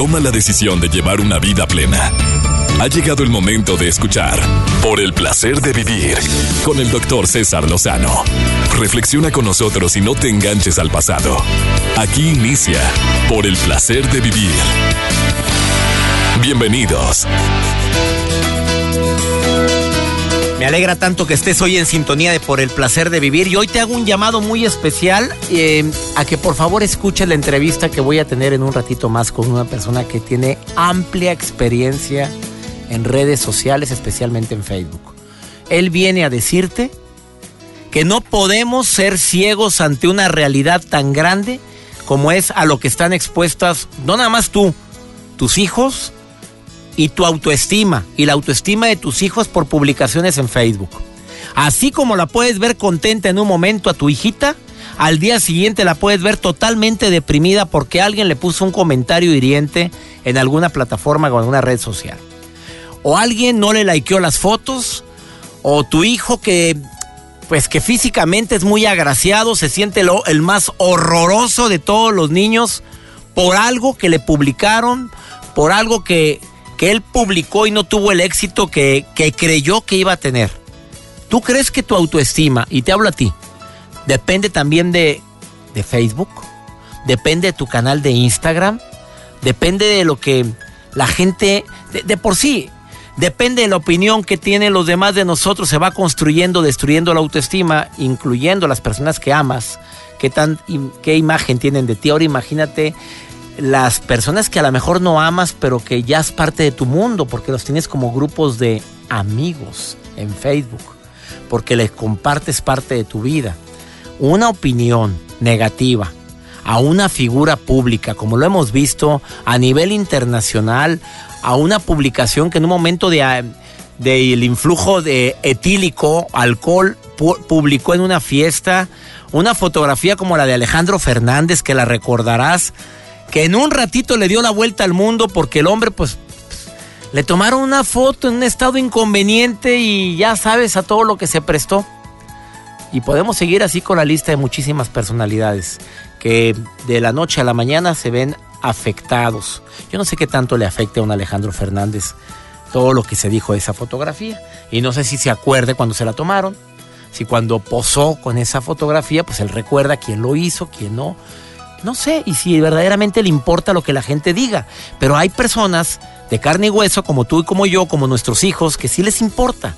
toma la decisión de llevar una vida plena. Ha llegado el momento de escuchar Por el placer de vivir con el doctor César Lozano. Reflexiona con nosotros y no te enganches al pasado. Aquí inicia Por el placer de vivir. Bienvenidos. Me alegra tanto que estés hoy en sintonía de Por el placer de vivir y hoy te hago un llamado muy especial eh, a que por favor escuches la entrevista que voy a tener en un ratito más con una persona que tiene amplia experiencia en redes sociales, especialmente en Facebook. Él viene a decirte que no podemos ser ciegos ante una realidad tan grande como es a lo que están expuestas no nada más tú, tus hijos, y tu autoestima y la autoestima de tus hijos por publicaciones en Facebook. Así como la puedes ver contenta en un momento a tu hijita, al día siguiente la puedes ver totalmente deprimida porque alguien le puso un comentario hiriente en alguna plataforma o en alguna red social. O alguien no le likeó las fotos, o tu hijo que pues que físicamente es muy agraciado, se siente lo, el más horroroso de todos los niños por algo que le publicaron, por algo que que él publicó y no tuvo el éxito que, creyó que iba a tener. ¿Tú crees que tu autoestima, y te hablo a ti, depende también de, de Facebook? ¿Depende de tu canal de Instagram? ¿Depende de lo que la gente, de, por sí, depende de la opinión que tienen los demás de nosotros, se va construyendo, destruyendo la autoestima, incluyendo las personas que amas, qué, tan, qué imagen tienen de ti. Ahora imagínate las personas que a lo mejor no amas, pero que ya es parte de tu mundo, porque los tienes como grupos de amigos en Facebook, porque les compartes parte de tu vida. Una opinión negativa a una figura pública, como lo hemos visto a nivel internacional, a una publicación que en un momento de del influjo de etílico, alcohol, publicó en una fiesta una fotografía como la de Alejandro Fernández, que la recordarás, que en un ratito le dio la vuelta al mundo porque el hombre pues le tomaron una foto en un estado inconveniente y ya sabes a todo lo que se prestó. Y podemos seguir así con la lista de muchísimas personalidades que de la noche a la mañana se ven afectados. Yo no sé qué tanto le afecte a un Alejandro Fernández todo lo que se dijo de esa fotografía. Y no sé si se acuerde cuando se la tomaron. Si cuando posó con esa fotografía, pues él recuerda quién lo hizo, quién no. No sé, y si verdaderamente le importa lo que la gente diga. Pero hay personas de carne y hueso, como tú y como yo, como nuestros hijos, que sí les importa.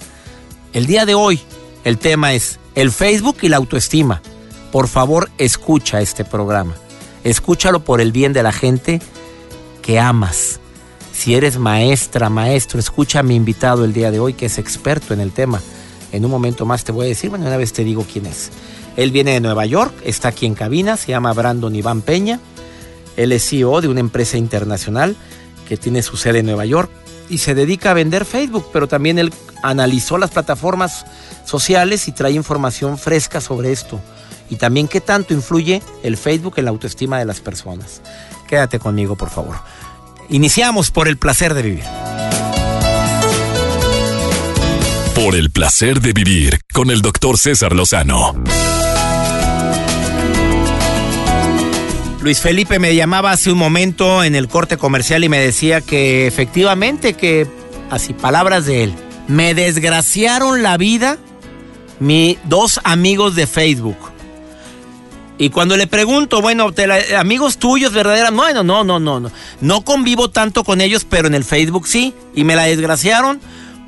El día de hoy, el tema es el Facebook y la autoestima. Por favor, escucha este programa. Escúchalo por el bien de la gente que amas. Si eres maestra, maestro, escucha a mi invitado el día de hoy, que es experto en el tema. En un momento más te voy a decir, bueno, una vez te digo quién es. Él viene de Nueva York, está aquí en cabina, se llama Brandon Iván Peña. Él es CEO de una empresa internacional que tiene su sede en Nueva York y se dedica a vender Facebook, pero también él analizó las plataformas sociales y trae información fresca sobre esto. Y también qué tanto influye el Facebook en la autoestima de las personas. Quédate conmigo, por favor. Iniciamos por el placer de vivir. Por el placer de vivir con el doctor César Lozano. Luis Felipe me llamaba hace un momento en el corte comercial y me decía que efectivamente que, así palabras de él, me desgraciaron la vida mis dos amigos de Facebook. Y cuando le pregunto, bueno, amigos tuyos verdaderos, bueno, no, no, no, no. No convivo tanto con ellos, pero en el Facebook sí. Y me la desgraciaron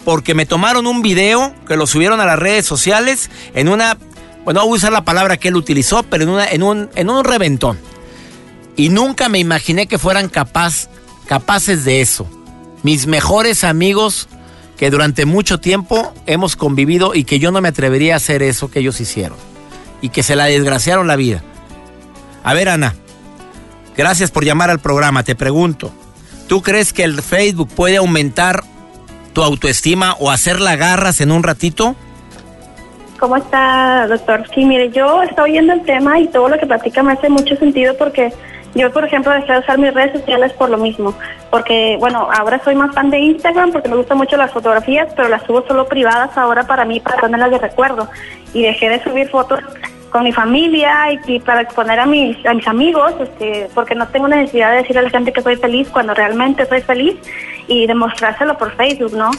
porque me tomaron un video que lo subieron a las redes sociales en una, bueno, voy a usar la palabra que él utilizó, pero en, una, en, un, en un reventón. Y nunca me imaginé que fueran capaz, capaces de eso. Mis mejores amigos que durante mucho tiempo hemos convivido y que yo no me atrevería a hacer eso que ellos hicieron. Y que se la desgraciaron la vida. A ver, Ana, gracias por llamar al programa. Te pregunto, ¿tú crees que el Facebook puede aumentar tu autoestima o hacerla garras en un ratito? ¿Cómo está, doctor? Sí, mire, yo estoy oyendo el tema y todo lo que platica me hace mucho sentido porque yo, por ejemplo, dejé de usar mis redes sociales por lo mismo, porque, bueno, ahora soy más fan de Instagram porque me gustan mucho las fotografías, pero las subo solo privadas ahora para mí, para ponerlas de recuerdo. Y dejé de subir fotos con mi familia y, para exponer a mis, a mis amigos, este, porque no tengo necesidad de decir a la gente que soy feliz cuando realmente soy feliz y demostrárselo por Facebook, ¿no?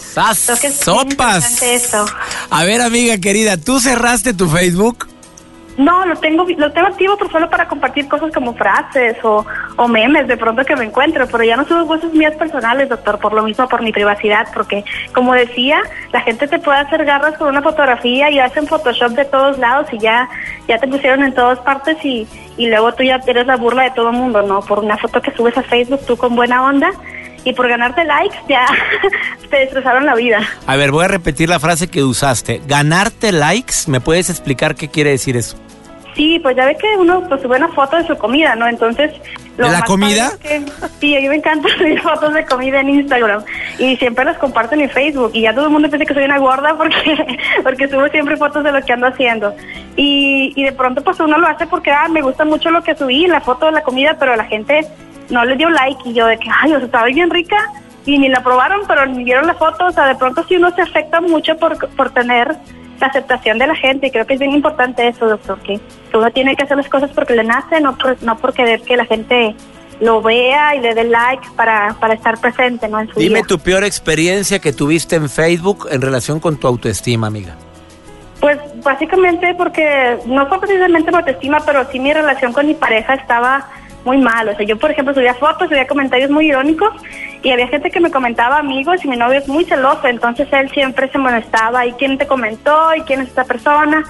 ¡Sopas! A ver, amiga querida, ¿tú cerraste tu Facebook? No, lo tengo, lo tengo activo por solo para compartir cosas como frases o, o memes de pronto que me encuentro, pero ya no subo cosas mías personales, doctor, por lo mismo, por mi privacidad, porque como decía, la gente te puede hacer garras con una fotografía y hacen Photoshop de todos lados y ya, ya te pusieron en todas partes y, y luego tú ya eres la burla de todo el mundo, ¿no? Por una foto que subes a Facebook tú con buena onda y por ganarte likes ya te destrozaron la vida. A ver, voy a repetir la frase que usaste. Ganarte likes, ¿me puedes explicar qué quiere decir eso? Sí, pues ya ve que uno pues, sube una foto de su comida, ¿no? Entonces... Lo ¿De la comida? sí, a mí me encanta subir fotos de comida en Instagram y siempre las comparto en Facebook y ya todo el mundo piensa que soy una gorda porque porque subo siempre fotos de lo que ando haciendo. Y, y de pronto pues uno lo hace porque ah, me gusta mucho lo que subí la foto de la comida, pero la gente no le dio like y yo de que, ay, o sea, estaba bien rica y ni la probaron, pero ni vieron la foto, o sea, de pronto sí uno se afecta mucho por, por tener la aceptación de la gente y creo que es bien importante eso, doctor, que, uno tiene que hacer las cosas porque le nace, no, por, no por querer que la gente lo vea y le dé like para, para estar presente ¿no? en su Dime tu peor experiencia que tuviste en Facebook en relación con tu autoestima, amiga. Pues básicamente porque no fue precisamente mi autoestima, pero sí mi relación con mi pareja estaba muy mal. O sea, yo por ejemplo subía fotos, subía comentarios muy irónicos y había gente que me comentaba amigos y mi novio es muy celoso, entonces él siempre se molestaba y quién te comentó y quién es esta persona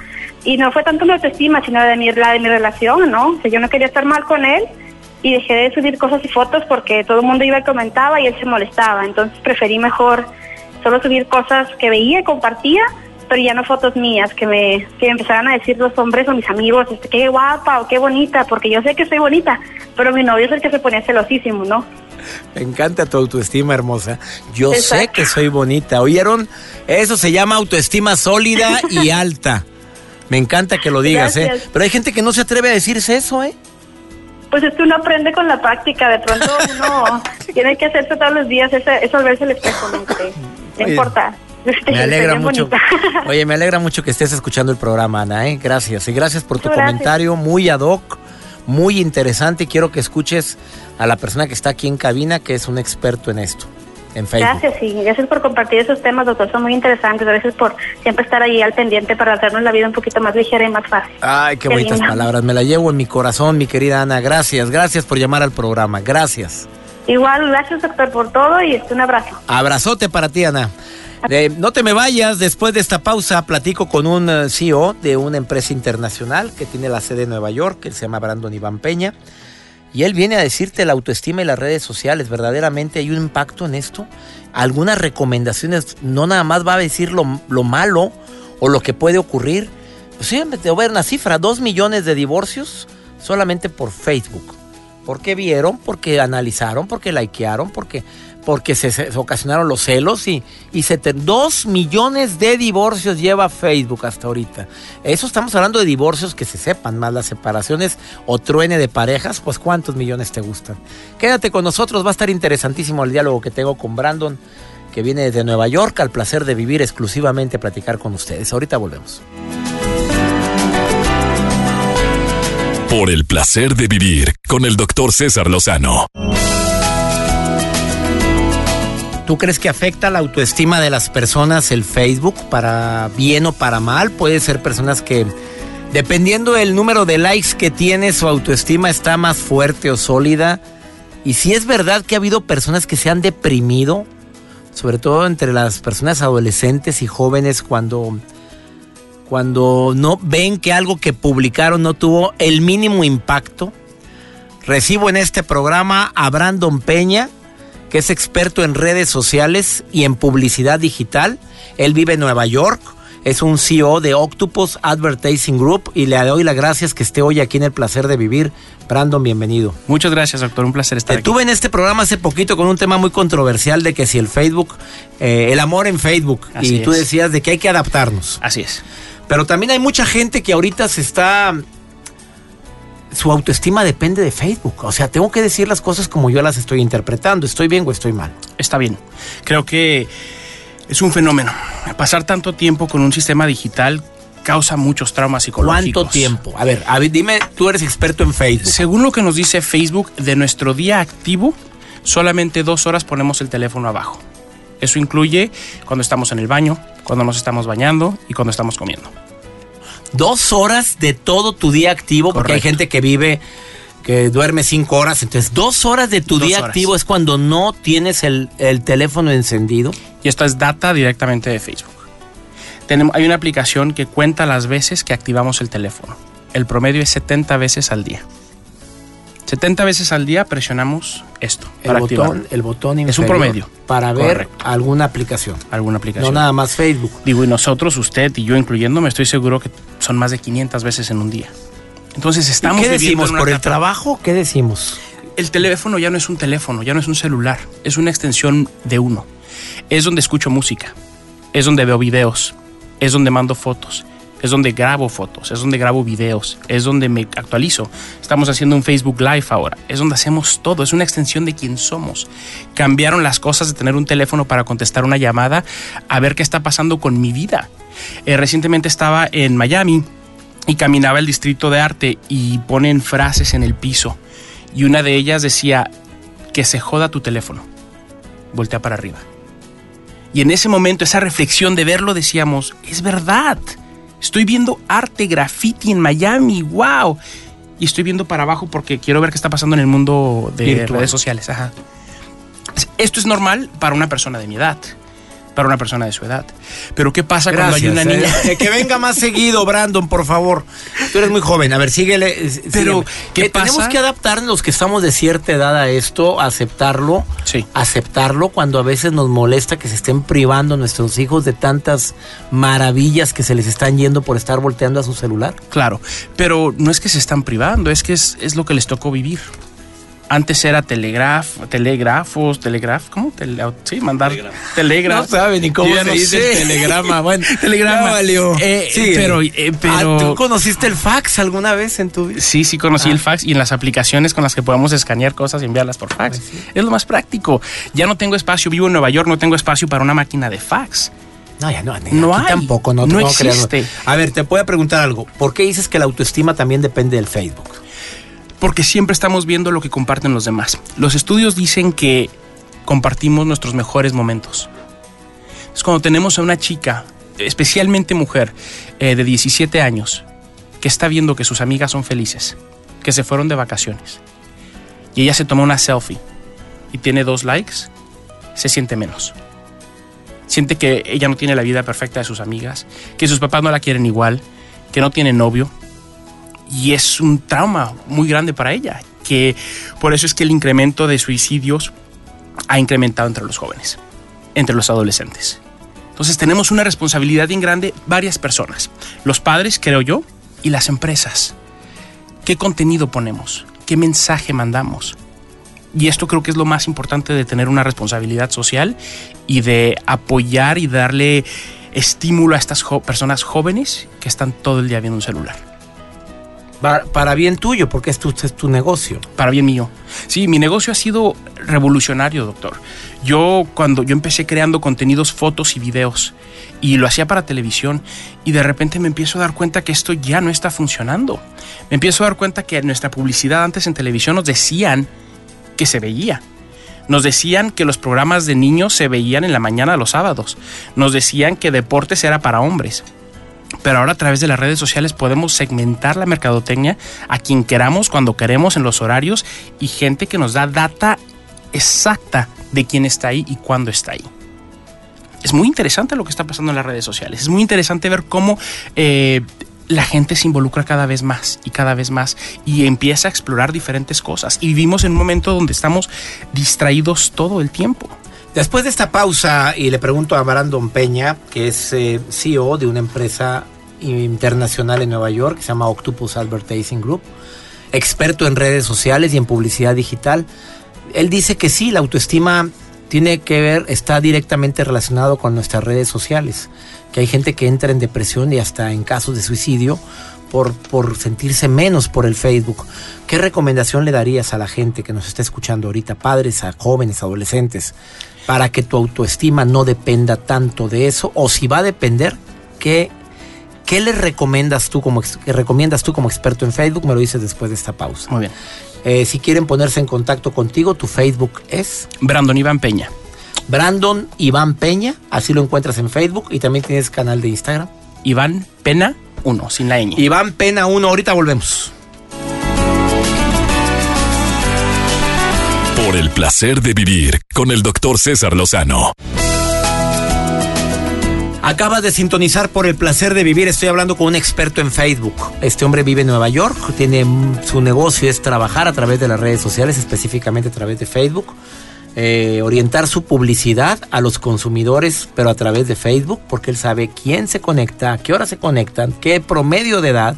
y no fue tanto mi autoestima sino de mi, la de mi relación, ¿no? O sea, yo no quería estar mal con él y dejé de subir cosas y fotos porque todo el mundo iba y comentaba y él se molestaba, entonces preferí mejor solo subir cosas que veía y compartía pero ya no fotos mías, que me, que empezaran a decir los hombres o mis amigos, este, qué guapa o qué bonita, porque yo sé que soy bonita, pero mi novio es el que se ponía celosísimo, ¿no? Me encanta tu autoestima hermosa. Yo sé que soy bonita. ¿Oyeron? Eso se llama autoestima sólida y alta. Me encanta que lo digas, ¿eh? Pero hay gente que no se atreve a decirse eso, ¿eh? Pues es que uno aprende con la práctica. De pronto uno tiene que hacerse todos los días eso, verse el espejo, no, importa. Me alegra mucho. Oye, me alegra mucho que estés escuchando el programa, Ana, ¿eh? Gracias. Y gracias por tu comentario muy ad hoc muy interesante. Quiero que escuches a la persona que está aquí en cabina, que es un experto en esto. En Facebook. Gracias, sí. Gracias por compartir esos temas, doctor. Son muy interesantes. Gracias por siempre estar ahí al pendiente para hacernos la vida un poquito más ligera y más fácil. Ay, qué, bonitas palabras. Me la llevo en mi corazón, mi querida Ana. Gracias, gracias por llamar al programa. Gracias. Igual, gracias, doctor, por todo y este, un abrazo. Abrazote para ti, Ana no te me vayas, después de esta pausa platico con un eh, CEO de una empresa internacional que tiene la sede en Nueva York, que se llama Brandon Iván Peña. Y él viene a decirte la autoestima y las redes sociales, verdaderamente hay un impacto en esto. Algunas recomendaciones, no nada más va a decir lo, malo o lo que puede ocurrir. Pues sí, te voy a ver una cifra, dos millones de divorcios solamente por Facebook. Porque vieron, porque analizaron, porque likearon, porque porque se, ocasionaron los celos y, y se dos millones de divorcios lleva Facebook hasta ahorita. Eso estamos hablando de divorcios que se sepan, más las separaciones o truene de parejas, pues cuántos millones te gustan. Quédate con nosotros, va a estar interesantísimo el diálogo que tengo con Brandon, que viene desde Nueva York, al placer de vivir exclusivamente, platicar con ustedes. Ahorita volvemos. Por el placer de vivir con el doctor César Lozano. ¿Tú crees que afecta la autoestima de las personas el Facebook para bien o para mal? Puede ser personas que, dependiendo del número de likes que tiene, su autoestima está más fuerte o sólida. Y si es verdad que ha habido personas que se han deprimido, sobre todo entre las personas adolescentes y jóvenes cuando cuando no ven que algo que publicaron no tuvo el mínimo impacto. Recibo en este programa a Brandon Peña, que es experto en redes sociales y en publicidad digital. Él vive en Nueva York, es un CEO de Octopus Advertising Group y le doy las gracias que esté hoy aquí en el placer de vivir. Brandon, bienvenido. Muchas gracias, doctor. Un placer estar Te Tuve en este programa hace poquito con un tema muy controversial de que si el Facebook, eh, el amor en Facebook, y tú decías de que hay que adaptarnos. Así es. Pero también hay mucha gente que ahorita se está su autoestima depende de Facebook. O sea, tengo que decir las cosas como yo las estoy interpretando. ¿Estoy bien o estoy mal? Está bien. Creo que es un fenómeno. Pasar tanto tiempo con un sistema digital causa muchos traumas psicológicos. ¿Cuánto tiempo? A ver, a ver, dime, tú eres experto en Facebook. Según lo que nos dice Facebook, de nuestro día activo, solamente dos horas ponemos el teléfono abajo. Eso incluye cuando estamos en el baño, cuando nos estamos bañando y cuando estamos comiendo. Dos horas de todo tu día activo, porque hay gente que vive, que duerme cinco horas. Entonces, dos horas de tu día horas. activo es cuando no tienes el, el teléfono encendido. Y esto es data directamente de Facebook. Tenemos, hay una aplicación que cuenta las veces que activamos el teléfono. El promedio es 70 veces al día. 70 veces al día presionamos esto El para botón, activarlo. el botón Es un promedio. Para ver Correcto. alguna aplicación. Alguna No aplicación. nada más Facebook. Digo, y nosotros, usted y yo incluyéndome, estoy seguro que son más de 500 veces en un día. Entonces estamos ¿Qué decimos? ¿Por el trabajo? ¿Qué decimos? El teléfono ya no es un teléfono, ya no es un celular, es una extensión de uno. Es donde escucho música, es donde veo videos, es donde mando fotos, es donde grabo fotos, es donde grabo videos, es donde me actualizo. Estamos haciendo un Facebook Live ahora, es donde hacemos todo, es una extensión de quién somos. Cambiaron las cosas de tener un teléfono para contestar una llamada a ver qué está pasando con mi vida. Eh, recientemente estaba en Miami y caminaba el distrito de arte y ponen frases en el piso. Y una de ellas decía, que se joda tu teléfono. Voltea para arriba. Y en ese momento, esa reflexión de verlo, decíamos, es verdad. Estoy viendo arte graffiti en Miami, wow. Y estoy viendo para abajo porque quiero ver qué está pasando en el mundo de Virtual. redes sociales. Ajá. Esto es normal para una persona de mi edad, para una persona de su edad. Pero ¿qué pasa cuando hay una niña? Eh, que venga más seguido, Brandon, por favor. Tú eres muy joven. A ver, síguele. eh, Pero. ¿qué Eh, Tenemos pasa? que adaptar los que estamos de cierta edad a esto, aceptarlo. Sí. Aceptarlo cuando a veces nos molesta que se estén privando nuestros hijos de tantas maravillas que se les están yendo por estar volteando a su celular. Claro, pero no es que se están privando, es que es, es lo que les tocó vivir. Antes era telegraf, telégrafos, telegraf, ¿cómo? Tele- sí, mandar telegraf. No sabe ni cómo Yo ya se no dice sé. el telegrama. Bueno, Telegrama. valió. Eh, Síguele. pero, eh, pero- Ah, ¿Tú conociste el fax alguna vez en tu vida? Sí, sí conocí Ah. el fax y en las aplicaciones con las que podemos escanear cosas y enviarlas por fax. Pues sí. Es lo más práctico. Ya no tengo espacio, vivo en Nueva York, no tengo espacio para una máquina de fax. No, ya no, ni No aquí hay. tampoco, no, No existe. A ver, te voy a preguntar algo. ¿Por qué dices que la autoestima también depende del Facebook? Porque siempre estamos viendo lo que comparten los demás. Los estudios dicen que compartimos nuestros mejores momentos. Es cuando tenemos a una chica, especialmente mujer, eh, de 17 años, que está viendo que sus amigas son felices, que se fueron de vacaciones, y ella se toma una selfie y tiene dos likes, se siente menos. Siente que ella no tiene la vida perfecta de sus amigas, que sus papás no la quieren igual, que no tiene novio, y es un trauma muy grande para ella, que por eso es que el incremento de suicidios ha incrementado entre los jóvenes, entre los adolescentes. Entonces tenemos una responsabilidad bien grande varias personas, los padres, creo yo, y las empresas. ¿Qué contenido ponemos? ¿Qué mensaje mandamos? Y esto creo que es lo más importante de tener una responsabilidad social y de apoyar y darle estímulo a estas personas jóvenes que están todo el día viendo un celular. Para, bien tuyo, porque es tu, es tu negocio. para bien mío. Sí, mi negocio ha sido revolucionario, doctor. Yo cuando yo empecé creando contenidos, fotos y videos y lo hacía para televisión y de repente me empiezo a dar cuenta que esto ya no está funcionando. Me empiezo a dar cuenta que nuestra publicidad antes en televisión nos decían que se veía. Nos decían que los programas de niños se veían en la mañana los sábados. Nos decían que deportes era para hombres. Pero ahora a través de las redes sociales podemos segmentar la mercadotecnia a quien queramos, cuando queremos, en los horarios y gente que nos da data exacta de quién está ahí y cuándo está ahí. Es muy interesante lo que está pasando en las redes sociales. Es muy interesante ver cómo eh, la gente se involucra cada vez más y cada vez más y empieza a explorar diferentes cosas. Y vivimos en un momento donde estamos distraídos todo el tiempo. Después de esta pausa, y le pregunto a Brandon Peña, que es eh, CEO de una empresa internacional en Nueva York, que se llama Octopus Advertising Group, experto en redes sociales y en publicidad digital. Él dice que sí, la autoestima tiene que ver, está directamente relacionado con nuestras redes sociales, que hay gente que entra en depresión y hasta en casos de suicidio por, por sentirse menos por el Facebook. ¿Qué recomendación le darías a la gente que nos está escuchando ahorita, padres, a jóvenes, adolescentes, para que tu autoestima no dependa tanto de eso? O si va a depender, ¿qué, ¿Qué le recomiendas tú como que recomiendas tú como experto en Facebook? Me lo dices después de esta pausa. Muy bien. Eh, si quieren ponerse en contacto contigo, tu Facebook es Brandon Iván Peña. Brandon Iván Peña, así lo encuentras en Facebook y también tienes canal de Instagram. Iván Pena 1, sin la ñ. Iván Pena 1, ahorita volvemos. Por el placer de vivir con el doctor César Lozano. Acabas de sintonizar por el placer de vivir. Estoy hablando con un experto en Facebook. Este hombre vive en Nueva York. Tiene mm, su negocio es trabajar a través de las redes sociales, específicamente a través de Facebook. Eh, orientar su publicidad a los consumidores, pero a través de Facebook, porque él sabe quién se conecta, a qué hora se conectan, qué promedio de edad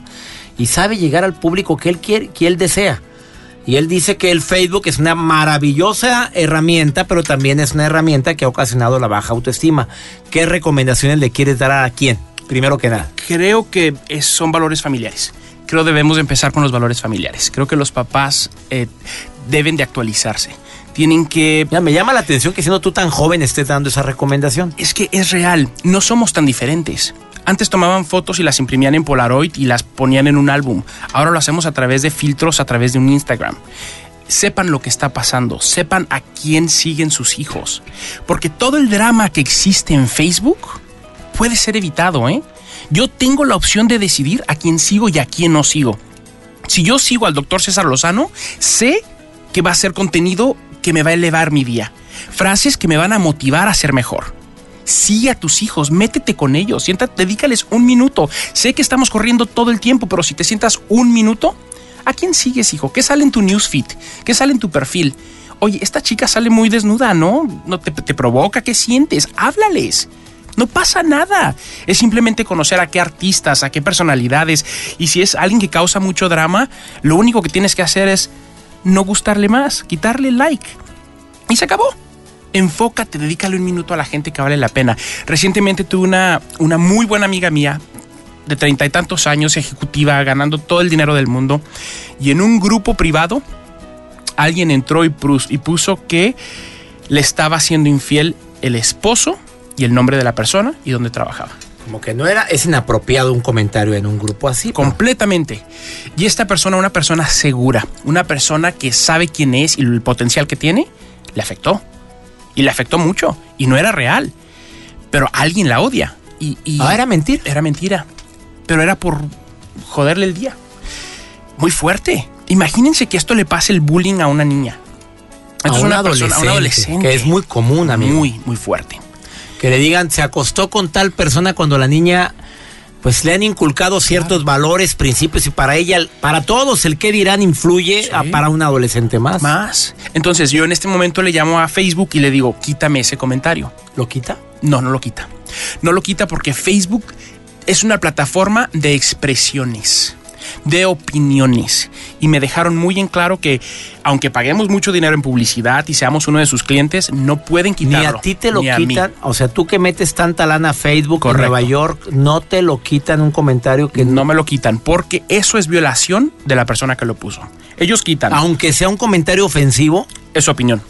y sabe llegar al público que él quiere, que él desea. Y él dice que el Facebook es una maravillosa herramienta, pero también es una herramienta que ha ocasionado la baja autoestima. ¿Qué recomendaciones le quieres dar a quién? Primero que nada. Creo que es- son valores familiares. Creo debemos de empezar con los valores familiares. Creo que los papás eh, deben de actualizarse. Tienen que... Ya me llama la atención que siendo tú tan joven estés dando esa recomendación. Es que es real, no somos tan diferentes. Antes tomaban fotos y las imprimían en Polaroid y las ponían en un álbum. Ahora lo hacemos a través de filtros, a través de un Instagram. Sepan lo que está pasando, sepan a quién siguen sus hijos. Porque todo el drama que existe en Facebook puede ser evitado, ¿eh? Yo tengo la opción de decidir a quién sigo y a quién no sigo. Si yo sigo al doctor César Lozano, sé que va a ser contenido que me va a elevar mi día. Frases que me van a motivar a ser mejor. Sigue a tus hijos, métete con ellos, siéntate, dedícales un minuto. Sé que estamos corriendo todo el tiempo, pero si te sientas un minuto, ¿a quién sigues, hijo? ¿Qué sale en tu newsfeed? ¿Qué sale en tu perfil? Oye, esta chica sale muy desnuda, ¿no? ¿No te, te provoca? ¿Qué sientes? Háblales. No pasa nada. Es simplemente conocer a qué artistas, a qué personalidades. Y si es alguien que causa mucho drama, lo único que tienes que hacer es no gustarle más, quitarle like. Y se acabó. Enfócate, dedícale un minuto a la gente que vale la pena. Recientemente tuve una, una muy buena amiga mía de treinta y tantos años, ejecutiva, ganando todo el dinero del mundo. Y en un grupo privado, alguien entró y, puso que le estaba siendo infiel el esposo y el nombre de la persona y dónde trabajaba. Como que no era, es inapropiado un comentario en un grupo así. Completamente. Y esta persona, una persona segura, una persona que sabe quién es y el potencial que tiene, le afectó. Y le afectó mucho. Y no era real. Pero alguien la odia. Y, y Ah, era mentira. era mentira. Pero era por joderle el día. Muy fuerte. Imagínense que esto le pase el bullying a una niña. Esto A es un una persona- a un adolescente. Que es muy común, amigo. Muy, muy fuerte. Que le digan, se acostó con tal persona cuando la niña, pues le han inculcado ciertos valores, principios y para ella, para todos el que dirán influye Sí. a- para un adolescente más. Más. Entonces yo en este momento le llamo a Facebook y le digo, quítame ese comentario. ¿Lo quita? No, no lo quita. No lo quita porque Facebook es una plataforma de expresiones, de opiniones. Y me dejaron muy en claro que aunque paguemos mucho dinero en publicidad y seamos uno de sus clientes, no pueden Ni quitarlo. a ti te lo ni quitan. O sea, tú que metes tanta lana a Facebook en Nueva York, no te lo quitan un comentario que No me lo quitan porque eso es violación de la persona que lo puso. Ellos quitan. Aunque sea un comentario ofensivo, Es su opinión.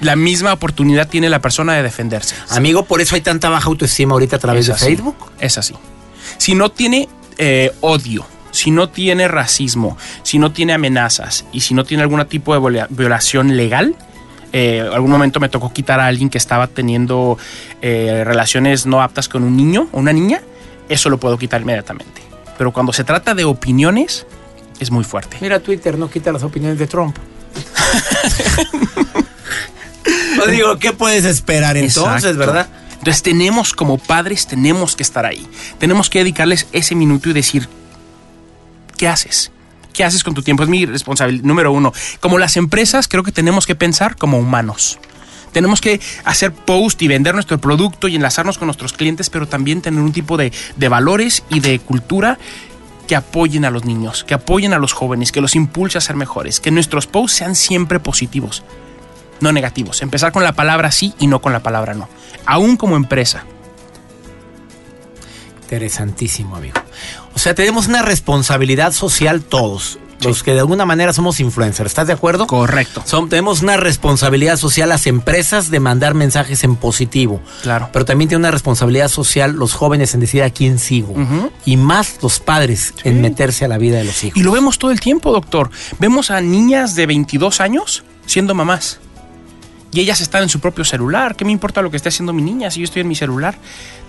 La misma oportunidad tiene la persona de defenderse. amigo, por eso hay tanta baja autoestima ahorita a través de. Facebook. Es así. Si no tiene eh, odio, si no tiene racismo, si no tiene amenazas y si no tiene algún tipo de viola- violación legal, eh, algún momento me tocó quitar a alguien que estaba teniendo eh, relaciones no aptas con un niño o una niña, eso lo puedo quitar inmediatamente. Pero cuando se trata de opiniones, es muy fuerte. Mira, Twitter no quita las opiniones de Trump. Pues digo, ¿qué puedes esperar entonces, Exacto. verdad? Entonces tenemos como padres, tenemos que estar ahí. Tenemos que dedicarles ese minuto y decir, ¿qué haces? ¿Qué haces con tu tiempo? Es mi responsabilidad número uno. Como las empresas, creo que tenemos que pensar como humanos. Tenemos que hacer post y vender nuestro producto y enlazarnos con nuestros clientes, pero también tener un tipo de, de valores y de cultura que apoyen a los niños, que apoyen a los jóvenes, que los impulse a ser mejores, que nuestros posts sean siempre positivos, no negativos. Empezar con la palabra sí y no con la palabra no. Aún como empresa. Interesantísimo, amigo. O sea, tenemos una responsabilidad social todos. los que de alguna manera somos influencers. ¿Estás de acuerdo? Correcto. Son, tenemos una responsabilidad social las empresas de mandar mensajes en positivo. Claro. Pero también tiene una responsabilidad social los jóvenes en decir a quién sigo. Y más los padres en meterse a la vida de los hijos. Y lo vemos todo el tiempo, doctor. Vemos a niñas de 22 años siendo mamás. Y ellas están en su propio celular. ¿Qué me importa lo que esté haciendo mi niña si yo estoy en mi celular?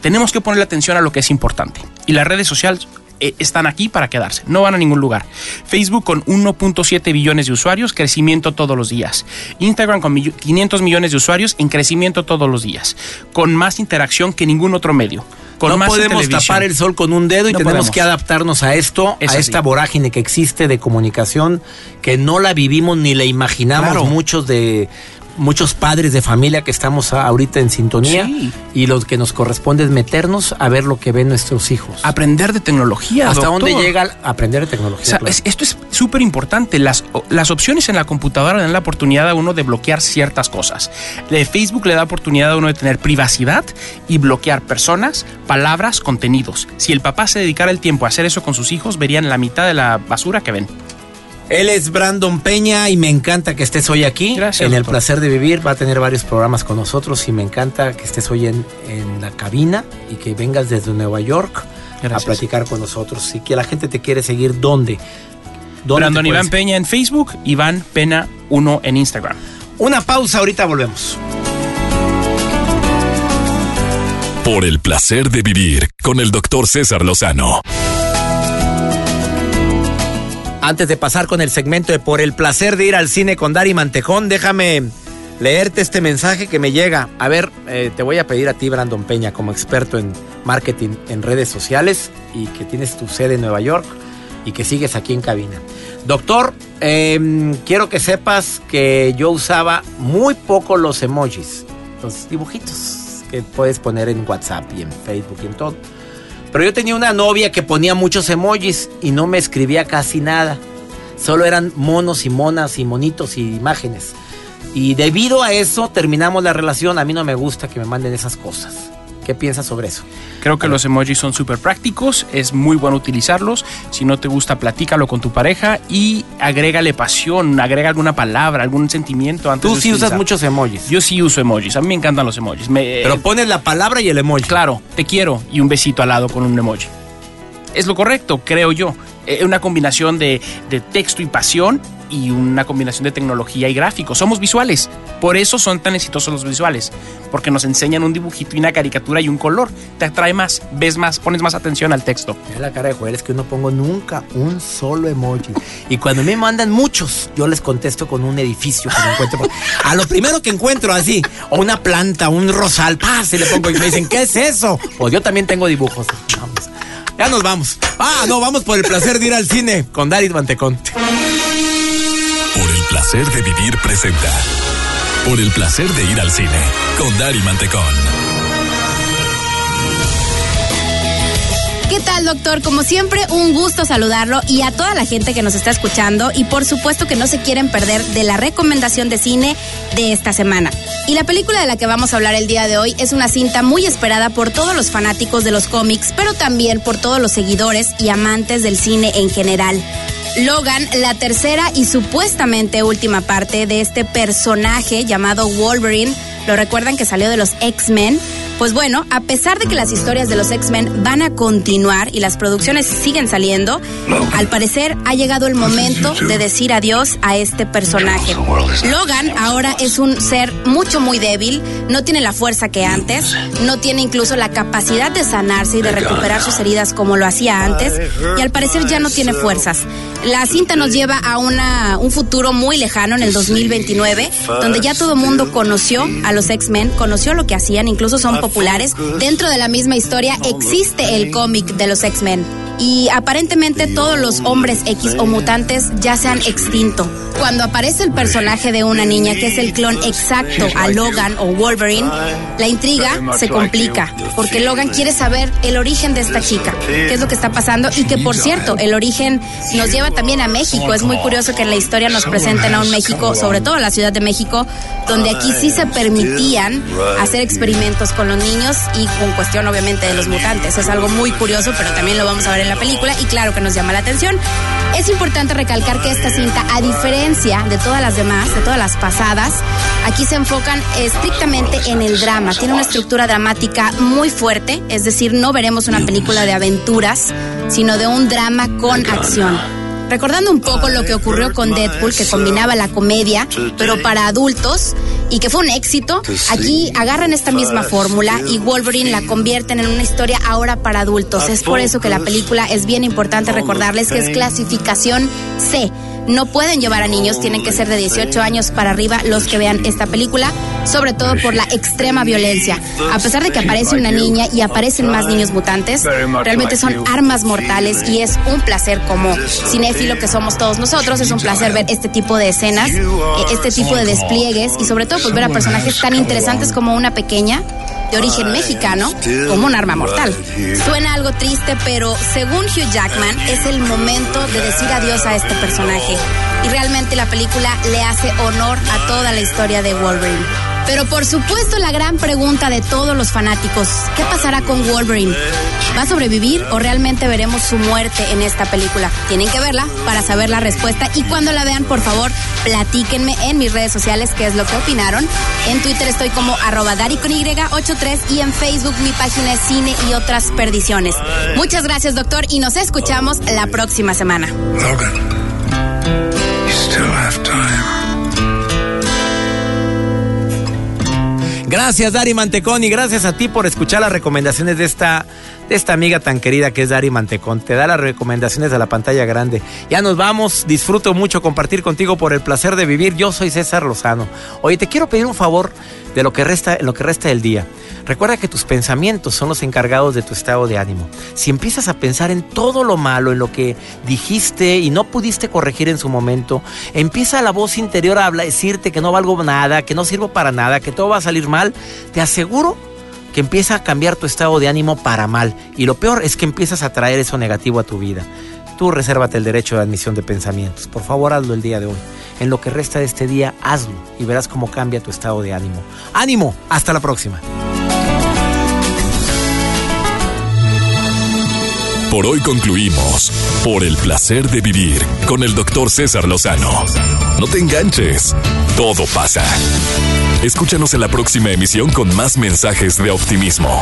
Tenemos que ponerle atención a lo que es importante. Y las redes sociales eh, están aquí para quedarse. No van a ningún lugar. Facebook con 1.7 billones de usuarios, crecimiento todos los días. Instagram con millo- 500 millones de usuarios en crecimiento todos los días. Con más interacción que ningún otro medio. Con no más podemos tapar el sol con un dedo y No tenemos podemos. que adaptarnos a esto, Eso a esta vorágine que existe de comunicación que no la vivimos ni la imaginamos Claro. muchos de muchos padres de familia que estamos ahorita en sintonía Sí. y lo que nos corresponde es meternos a ver lo que ven nuestros hijos. Aprender de tecnología. ¿Hasta doctor. dónde llega el aprender de tecnología? O sea, claro? es- esto es súper importante. Las, las opciones en la computadora dan la oportunidad a uno de bloquear ciertas cosas. De Facebook le da oportunidad a uno de tener privacidad y bloquear personas, palabras, contenidos. Si el papá se dedicara el tiempo a hacer eso con sus hijos, verían la mitad de la basura que ven. Él es Brandon Peña y me encanta que estés hoy aquí. Gracias, En el doctor. placer de vivir va a tener varios programas con nosotros y me encanta que estés hoy en, en la cabina y que vengas desde Nueva York Gracias. a platicar con nosotros. Y que la gente te quiere seguir, ¿dónde? ¿Dónde Brandon Iván Peña en Facebook, Iván Pena 1 en Instagram. Una pausa, ahorita volvemos. Por el placer de vivir con el doctor César Lozano. Antes de pasar con el segmento de Por el placer de ir al cine con Dari Mantejón, déjame leerte este mensaje que me llega. A ver, eh, te voy a pedir a ti, Brandon Peña, como experto en marketing en redes sociales y que tienes tu sede en Nueva York y que sigues aquí en cabina. Doctor, eh, quiero que sepas que yo usaba muy poco los emojis, los dibujitos que puedes poner en WhatsApp y en Facebook y en todo. Pero yo tenía una novia que ponía muchos emojis y no me escribía casi nada. Solo eran monos y monas y monitos y imágenes. Y debido a eso terminamos la relación. A mí no me gusta que me manden esas cosas. ¿Qué piensas sobre eso? Creo que los emojis son súper prácticos, es muy bueno utilizarlos. Si no te gusta, platícalo con tu pareja y agrégale pasión, agrega alguna palabra, algún sentimiento antes Tú de sí usas muchos emojis. Yo sí uso emojis, a mí me encantan los emojis. Me- pero pones la palabra y el emoji. claro, te quiero y un besito al lado con un emoji. Es lo correcto, creo yo. Eh, una combinación de, de texto y pasión y una combinación de tecnología y gráficos. Somos visuales, por eso son tan exitosos los visuales, porque nos enseñan un dibujito y una caricatura y un color. Te atrae más, ves más, pones más atención al texto. Mira la cara de Joel, es que no pongo nunca un solo emoji. Y cuando me mandan muchos, yo les contesto con un edificio que me encuentro. A lo primero que encuentro así, o una planta, un rosal, ¡paz! Y le pongo y me dicen, ¿qué es eso? Pues yo también tengo dibujos. Vamos. Ya nos vamos. Ah, no, vamos por el placer de ir al cine con Daris Mantecón. Por el placer de vivir presenta. Por el placer de ir al cine con Dari Mantecón. ¿Qué tal, doctor? Como siempre, un gusto saludarlo y a toda la gente que nos está escuchando y por supuesto que no se quieren perder de la recomendación de cine de esta semana. Y la película de la que vamos a hablar el día de hoy es una cinta muy esperada por todos los fanáticos de los cómics, pero también por todos los seguidores y amantes del cine en general. Logan, la tercera y supuestamente última parte de este personaje llamado Wolverine, lo recuerdan que salió de los X-Men. Pues bueno, a pesar de que las historias de los X-Men van a continuar y las producciones siguen saliendo, al parecer ha llegado el momento de decir adiós a este personaje. Logan ahora es un ser mucho muy débil, no tiene la fuerza que antes, no tiene incluso la capacidad de sanarse y de recuperar sus heridas como lo hacía antes y al parecer ya no tiene fuerzas. La cinta nos lleva a una, un futuro muy lejano en el 2029, donde ya todo el mundo conoció a los X-Men, conoció lo que hacían, incluso son populares. Dentro de la misma historia existe el cómic de los X-Men. Y aparentemente todos los hombres X o mutantes ya se han extinto. Cuando aparece el personaje de una niña que es el clon exacto a Logan o Wolverine, la intriga se complica, porque Logan quiere saber el origen de esta chica, qué es lo que está pasando y que por cierto, el origen nos lleva también a México. Es muy curioso que en la historia nos presenten a un México, sobre todo a la Ciudad de México, donde aquí sí se permitían hacer experimentos con los niños y con cuestión obviamente de los mutantes. Es algo muy curioso, pero también lo vamos a ver la película y claro que nos llama la atención. Es importante recalcar que esta cinta, a diferencia de todas las demás, de todas las pasadas, aquí se enfocan estrictamente en el drama. Tiene una estructura dramática muy fuerte, es decir, no veremos una película de aventuras, sino de un drama con acción. Recordando un poco lo que ocurrió con Deadpool, que combinaba la comedia, pero para adultos, y que fue un éxito, aquí agarran esta misma fórmula y Wolverine la convierten en una historia ahora para adultos. Es por eso que la película es bien importante recordarles que es clasificación C no pueden llevar a niños, tienen que ser de 18 años para arriba los que vean esta película, sobre todo por la extrema violencia. A pesar de que aparece una niña y aparecen más niños mutantes, realmente son armas mortales y es un placer como cinéfilo que somos todos nosotros, es un placer ver este tipo de escenas, eh, este tipo de despliegues y sobre todo pues ver a personajes tan interesantes como una pequeña de origen mexicano como un arma mortal. Suena algo triste, pero según Hugh Jackman es el momento de decir adiós a este personaje. Y realmente la película le hace honor a toda la historia de Wolverine. Pero por supuesto la gran pregunta de todos los fanáticos, ¿qué pasará con Wolverine? ¿Va a sobrevivir o realmente veremos su muerte en esta película? Tienen que verla para saber la respuesta y cuando la vean, por favor, platíquenme en mis redes sociales qué es lo que opinaron. En Twitter estoy como arroba Dari con Y83 y en Facebook mi página es Cine y otras perdiciones. Muchas gracias, doctor, y nos escuchamos la próxima semana. Gracias, Dari Mantecón, y gracias a ti por escuchar las recomendaciones de esta, de esta amiga tan querida que es Dari Mantecón. Te da las recomendaciones de la pantalla grande. Ya nos vamos, disfruto mucho compartir contigo por el placer de vivir. Yo soy César Lozano. Oye, te quiero pedir un favor de lo que resta, lo que resta del día. Recuerda que tus pensamientos son los encargados de tu estado de ánimo. Si empiezas a pensar en todo lo malo, en lo que dijiste y no pudiste corregir en su momento, empieza la voz interior a decirte que no valgo nada, que no sirvo para nada, que todo va a salir mal, te aseguro que empieza a cambiar tu estado de ánimo para mal. Y lo peor es que empiezas a traer eso negativo a tu vida. Tú resérvate el derecho de admisión de pensamientos. Por favor, hazlo el día de hoy en lo que resta de este día, hazlo y verás cómo cambia tu estado de ánimo. ¡Ánimo! Hasta la próxima. Por hoy concluimos por el placer de vivir con el doctor César Lozano. No te enganches, todo pasa. Escúchanos en la próxima emisión con más mensajes de optimismo.